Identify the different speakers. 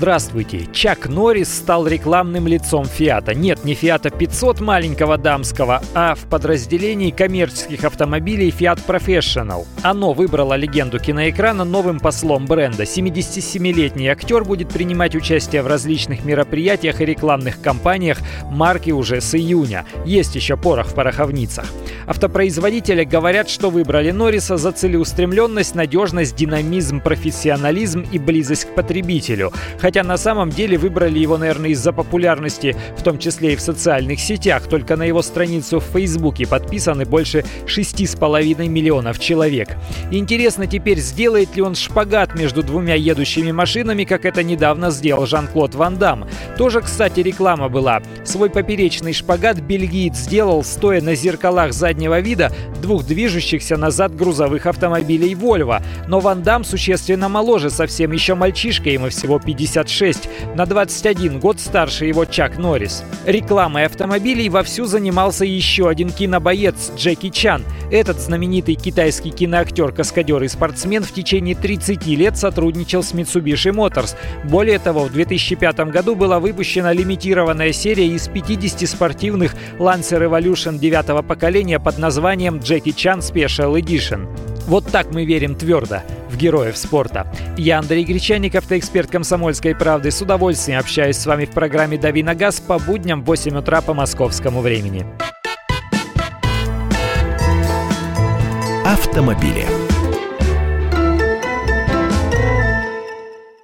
Speaker 1: Здравствуйте! Чак Норрис стал рекламным лицом Фиата. Нет, не Фиата 500 маленького дамского, а в подразделении коммерческих автомобилей Fiat Professional. Оно выбрало легенду киноэкрана новым послом бренда. 77-летний актер будет принимать участие в различных мероприятиях и рекламных кампаниях марки уже с июня. Есть еще порох в пороховницах. Автопроизводители говорят, что выбрали Норриса за целеустремленность, надежность, динамизм, профессионализм и близость к потребителю. На самом деле выбрали его, наверное, из-за популярности, в том числе и в социальных сетях. Только на его страницу в Фейсбуке подписаны больше 6,5 миллионов человек. Интересно теперь, сделает ли он шпагат между двумя едущими машинами, как это недавно сделал Жан-Клод Ван Дам. Тоже, кстати, реклама была. Свой поперечный шпагат бельгиец сделал, стоя на зеркалах заднего вида двух движущихся назад грузовых автомобилей Volvo. Но Ван Дам существенно моложе, совсем еще мальчишка, ему всего 50 66, на 21 год старше его Чак Норрис. Рекламой автомобилей вовсю занимался еще один кинобоец Джеки Чан. Этот знаменитый китайский киноактер, каскадер и спортсмен в течение 30 лет сотрудничал с Mitsubishi Motors. Более того, в 2005 году была выпущена лимитированная серия из 50 спортивных Lancer Evolution 9 поколения под названием Джеки Чан Special Edition. Вот так мы верим твердо в героев спорта. Я Андрей Гречаник, автоэксперт «Комсомольской правды». С удовольствием общаюсь с вами в программе «Дави на газ» по будням в 8 утра по московскому времени.
Speaker 2: Автомобили.